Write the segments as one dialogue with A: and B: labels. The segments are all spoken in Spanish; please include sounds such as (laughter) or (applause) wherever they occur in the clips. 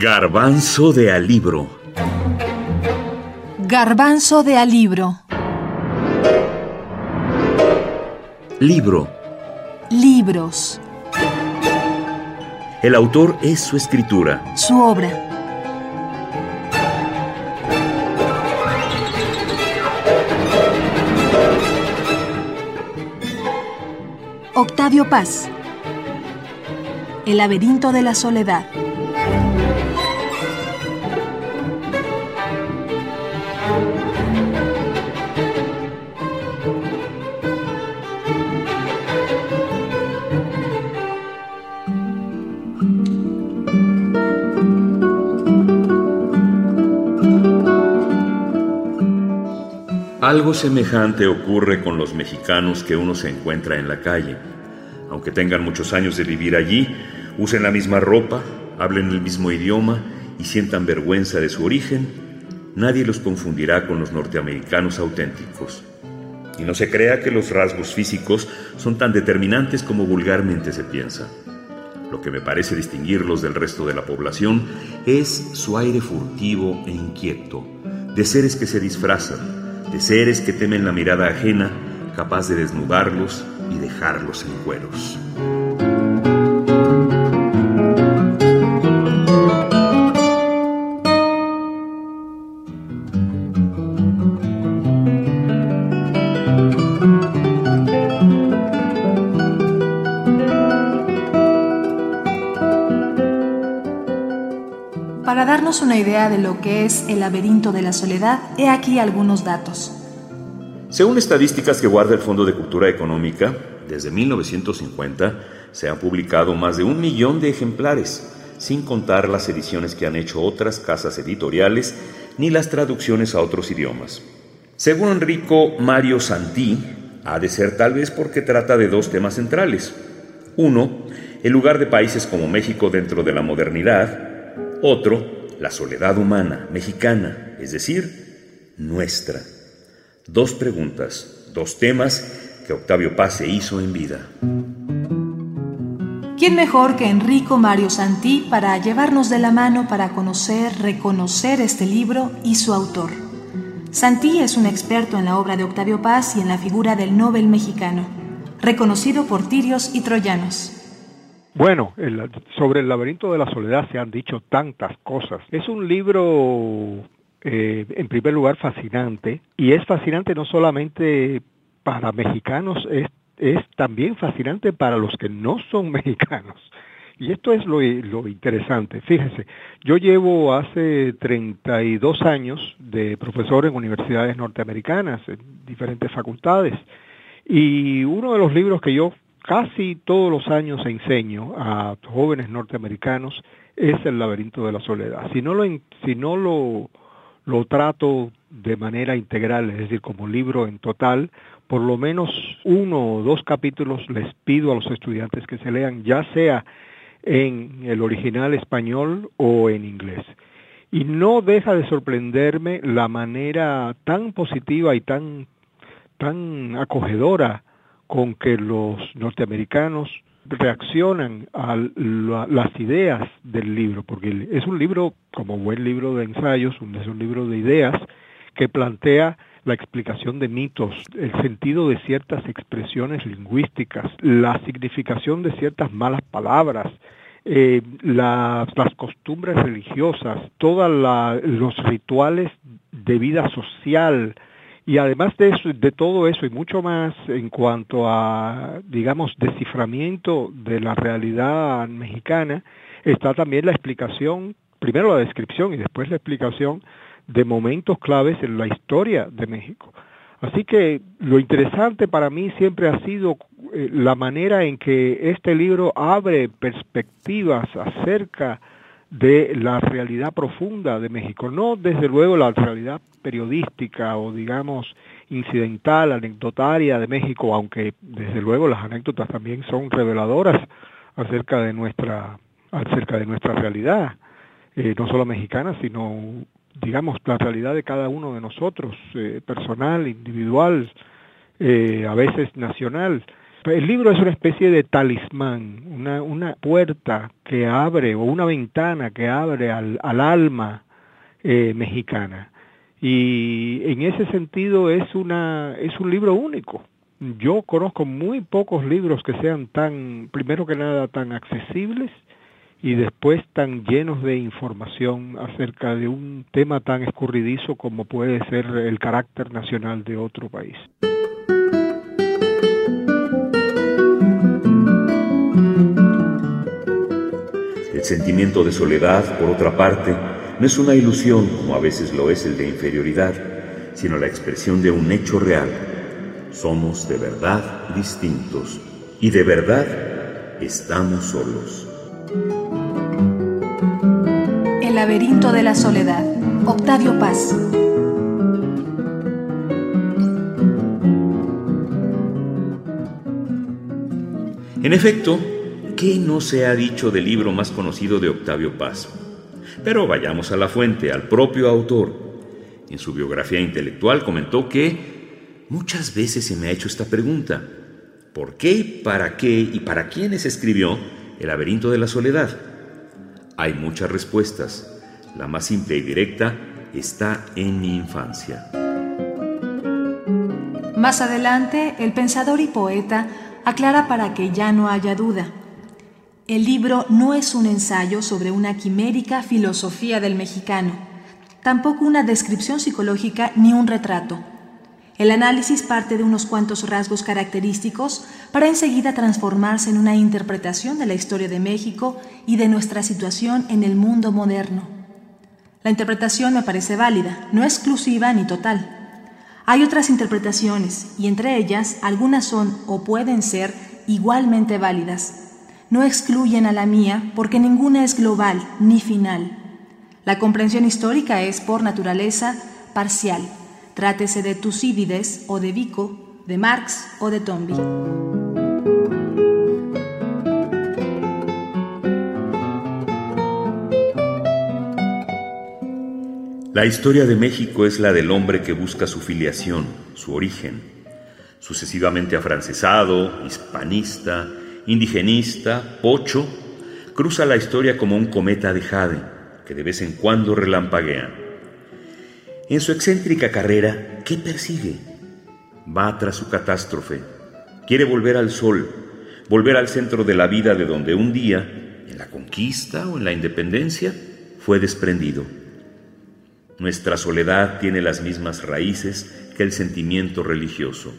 A: Garbanzo de alibro.
B: Garbanzo de alibro.
A: Libro.
B: Libros.
A: El autor es su escritura.
B: Su obra. Octavio Paz. El laberinto de la soledad.
A: Algo semejante ocurre con los mexicanos que uno se encuentra en la calle. Aunque tengan muchos años de vivir allí, usen la misma ropa, hablen el mismo idioma y sientan vergüenza de su origen, nadie los confundirá con los norteamericanos auténticos. Y no se crea que los rasgos físicos son tan determinantes como vulgarmente se piensa. Lo que me parece distinguirlos del resto de la población es su aire furtivo e inquieto, de seres que se disfrazan, de seres que temen la mirada ajena, capaz de desnudarlos y dejarlos en cueros.
B: Darnos una idea de lo que es el laberinto de la soledad, he aquí algunos datos.
A: Según estadísticas que guarda el Fondo de Cultura Económica, desde 1950 se han publicado más de un millón de ejemplares, sin contar las ediciones que han hecho otras casas editoriales ni las traducciones a otros idiomas. Según Enrico Mario Santí, ha de ser tal vez porque trata de dos temas centrales. Uno, el lugar de países como México dentro de la modernidad, otro, la soledad humana mexicana, es decir, nuestra. Dos preguntas, dos temas que Octavio Paz se hizo en vida.
B: ¿Quién mejor que Enrico Mario Santí para llevarnos de la mano para conocer, reconocer este libro y su autor? Santí es un experto en la obra de Octavio Paz y en la figura del Nobel mexicano, reconocido por tirios y troyanos.
C: Bueno, el, sobre el laberinto de la soledad se han dicho tantas cosas. Es un libro, eh, en primer lugar, fascinante, y es fascinante no solamente para mexicanos, es, es también fascinante para los que no son (laughs) mexicanos. Y esto es lo, lo, interesante. Fíjese, yo llevo hace 32 años de profesor en universidades norteamericanas, en diferentes facultades, y uno de los libros que yo casi todos los años enseño a jóvenes norteamericanos es el laberinto de la soledad. Si no lo, trato de manera integral, es decir, como libro en total, por lo menos uno o dos capítulos les pido a los estudiantes que se lean, ya sea en el original español o en inglés. Y no deja de sorprenderme la manera tan positiva y tan acogedora con que los norteamericanos reaccionan a las ideas del libro, porque es un libro, como buen libro de ensayos, es un libro de ideas que plantea la explicación de mitos, el sentido de ciertas expresiones lingüísticas, la significación de ciertas malas palabras, eh, las, costumbres religiosas, todos los rituales de vida social, y además de, eso, de todo eso y mucho más en cuanto a, digamos, desciframiento de la realidad mexicana, está también la explicación, primero la descripción y después la explicación de momentos claves en la historia de México. Así que lo interesante para mí siempre ha sido eh, la manera en que este libro abre perspectivas acerca de la realidad profunda de México, no desde luego la realidad periodística o digamos incidental, anecdotaria de México, aunque desde luego las anécdotas también son reveladoras acerca de nuestra acerca de nuestra realidad, eh, no solo mexicana, sino digamos la realidad de cada uno de nosotros, eh, personal, individual, eh, a veces nacional el libro es una especie de talismán, una, una puerta que abre o una ventana que abre al, al alma eh, mexicana. Y en ese sentido es, una, es un libro único. Yo conozco muy pocos libros que sean tan, primero que nada, tan accesibles y después tan llenos de información acerca de un tema tan escurridizo como puede ser el carácter nacional de otro país.
A: Sentimiento de soledad, por otra parte, no es una ilusión como a veces lo es el de inferioridad, sino la expresión de un hecho real. Somos de verdad distintos y de verdad estamos solos.
B: El laberinto de la soledad. Octavio Paz.
A: En efecto, ¿qué no se ha dicho del libro más conocido de Octavio Paz? Pero vayamos a la fuente, al propio autor. En su biografía intelectual comentó que muchas veces se me ha hecho esta pregunta. ¿Por qué, para qué y para quiénes escribió El laberinto de la soledad? Hay muchas respuestas. La más simple y directa está en mi infancia.
B: Más adelante, el pensador y poeta aclara para que ya no haya duda. El libro no es un ensayo sobre una quimérica filosofía del mexicano, tampoco una descripción psicológica ni un retrato. El análisis parte de unos cuantos rasgos característicos para enseguida transformarse en una interpretación de la historia de México y de nuestra situación en el mundo moderno. La interpretación me parece válida, no exclusiva ni total. Hay otras interpretaciones y entre ellas algunas son o pueden ser igualmente válidas. No excluyen a la mía porque ninguna es global ni final. La comprensión histórica es, por naturaleza, parcial Trátese de Tucídides o de Vico, de Marx o de Tomby.
A: La historia de México es la del hombre que busca su filiación, su origen, sucesivamente afrancesado, hispanista, indigenista, pocho, cruza la historia como un cometa de jade que de vez en cuando relampaguea. En su excéntrica carrera, ¿qué persigue? Va tras su catástrofe. Quiere volver al sol, volver al centro de la vida de donde un día, en la conquista o en la independencia, fue desprendido. Nuestra soledad tiene las mismas raíces que el sentimiento religioso.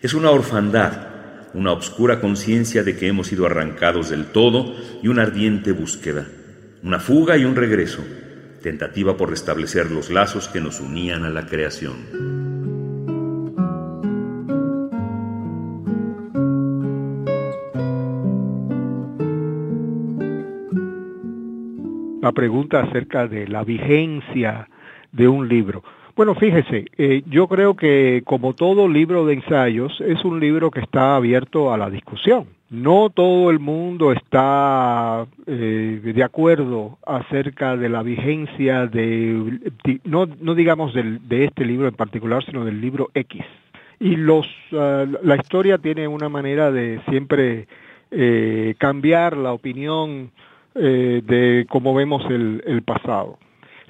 A: Es una orfandad, una obscura conciencia de que hemos sido arrancados del todo y una ardiente búsqueda, una fuga y un regreso tentativa por restablecer los lazos que nos unían a la creación.
C: La pregunta acerca de la vigencia de un libro. Bueno, fíjese, eh, yo creo que como todo libro de ensayos es un libro que está abierto a la discusión. No todo el mundo está eh, de acuerdo acerca de la vigencia de, no, no digamos de este libro en particular, sino del libro X. Y los, ah, la historia tiene una manera de siempre eh, cambiar la opinión eh, de cómo vemos el, el, pasado.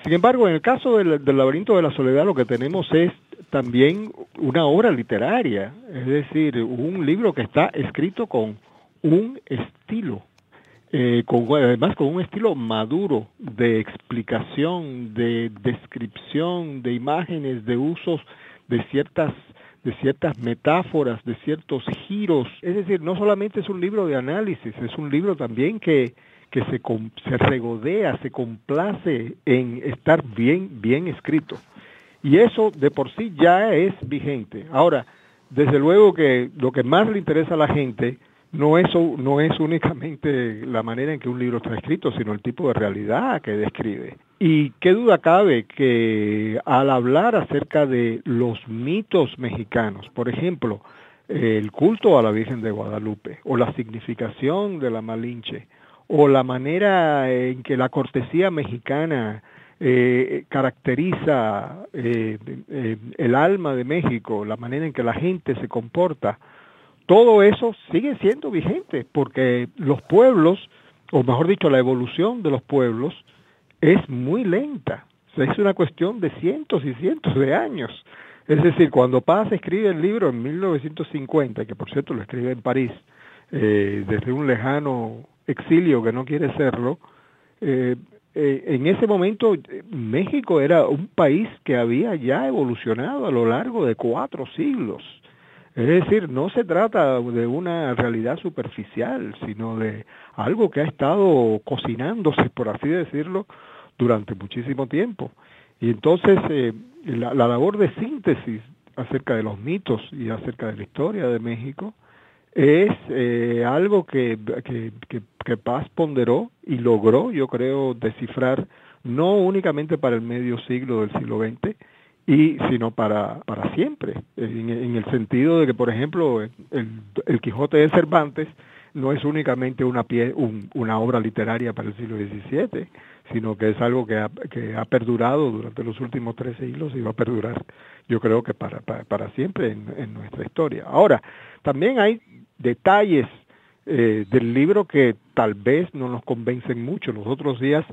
C: Sin embargo, en el caso del, laberinto de la soledad, lo que tenemos es también una obra literaria, es decir, un libro que está escrito con un estilo, eh, con, además con un estilo maduro de explicación, de descripción, de imágenes, de usos de ciertas de ciertas metáforas, de ciertos giros. Es decir, no solamente es un libro de análisis, es un libro también que, que se, se regodea, se complace en estar bien, bien escrito. Y eso de por sí ya es vigente. Ahora, desde luego que lo que más le interesa a la gente no es, no es únicamente la manera en que un libro está escrito, sino el tipo de realidad que describe. Y qué duda cabe que al hablar acerca de los mitos mexicanos, por ejemplo, el culto a la Virgen de Guadalupe, o la significación de la Malinche, o la manera en que la cortesía mexicana eh, caracteriza eh, eh, el alma de México, la manera en que la gente se comporta, todo eso sigue siendo vigente porque los pueblos, o mejor dicho, la evolución de los pueblos es muy lenta. es una cuestión de cientos y cientos de años. Es decir, cuando Paz escribe el libro en 1950, que por cierto lo escribe en París, desde un lejano exilio que no quiere serlo, eh, eh, en ese momento México era un país que había ya evolucionado a lo largo de cuatro siglos. Es decir, no se trata de una realidad superficial, sino de algo que ha estado cocinándose, por así decirlo, durante muchísimo tiempo. Y entonces eh, la, labor de síntesis acerca de los mitos y acerca de la historia de México es eh, algo que, que, que, Paz ponderó y logró, yo creo, descifrar no únicamente para el medio siglo del siglo XX, y sino para, para siempre, en, en el sentido de que, por ejemplo, el, el Quijote de Cervantes no es únicamente una, pie, un, una obra literaria para el siglo XVII, sino que es algo que ha, que ha perdurado durante los últimos tres siglos y va a perdurar, yo creo que para, para, siempre en, nuestra historia. Ahora, también hay detalles eh, del libro que tal vez no nos convencen mucho. Los otros días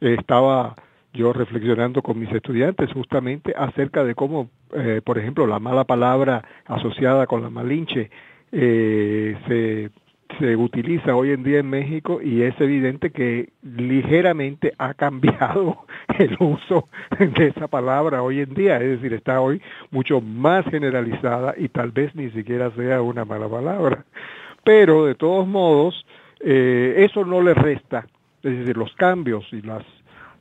C: eh, estaba yo reflexionando con mis estudiantes justamente acerca de cómo, eh, por ejemplo, la mala palabra asociada con la malinche eh, se se utiliza hoy en día en México y es evidente que ligeramente ha cambiado (laughs) el uso de esa palabra hoy en día, es decir, está hoy mucho más generalizada y tal vez ni siquiera sea una mala palabra. Pero de todos modos, eh, eso no le resta, es decir, los cambios y las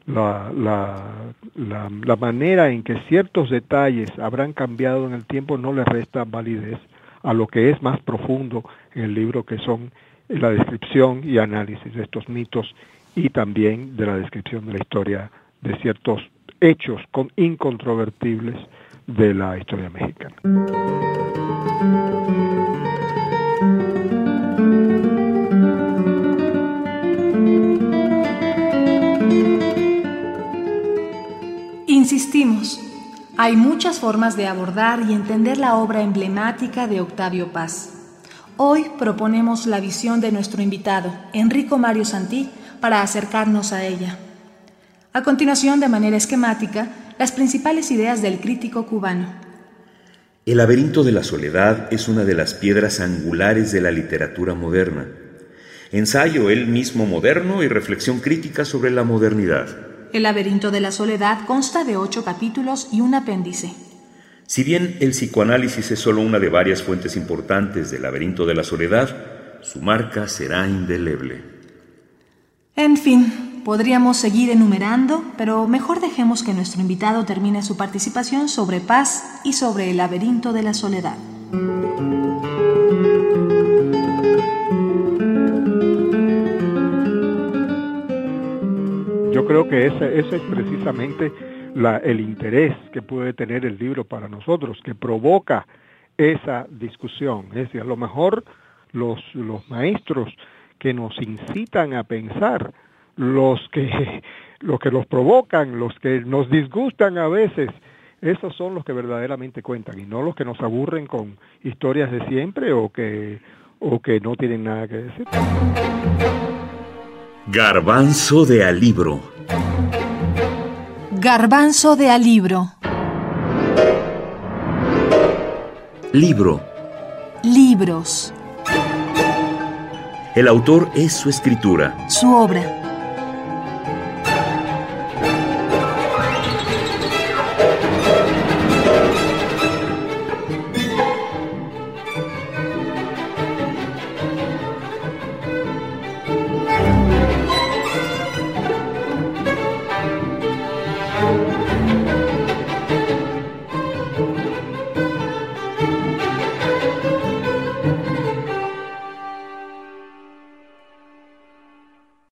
C: la, la, la, la manera en que ciertos detalles habrán cambiado en el tiempo no le resta validez a lo que es más profundo en el libro, que son la descripción y análisis de estos mitos y también de la descripción de la historia de ciertos hechos con incontrovertibles de la historia mexicana.
B: Insistimos, hay muchas formas de abordar y entender la obra emblemática de Octavio Paz. Hoy proponemos la visión de nuestro invitado, Enrico Mario Santí, para acercarnos a ella. A continuación, de manera esquemática, las principales ideas del crítico cubano.
A: El laberinto de la soledad es una de las piedras angulares de la literatura moderna. Ensayo él mismo moderno y reflexión crítica sobre la modernidad.
B: El laberinto de la soledad consta de ocho capítulos y un apéndice.
A: Si bien el psicoanálisis es solo una de varias fuentes importantes del laberinto de la soledad, su marca será indeleble.
B: En fin, podríamos seguir enumerando, pero mejor dejemos que nuestro invitado termine su participación sobre paz y sobre el laberinto de la soledad.
C: Creo que ese, es precisamente el interés que puede tener el libro para nosotros, que provoca esa discusión. Es decir, a lo mejor los, los maestros que nos incitan a pensar, los que, (laughs) los que los provocan, los que nos disgustan a veces, esos son los que verdaderamente cuentan y no los que nos aburren con historias de siempre o que, o que no tienen nada que decir.
A: Garbanzo de alibro.
B: Garbanzo de alibro.
A: Libro.
B: Libros.
A: El autor es su escritura.
B: Su obra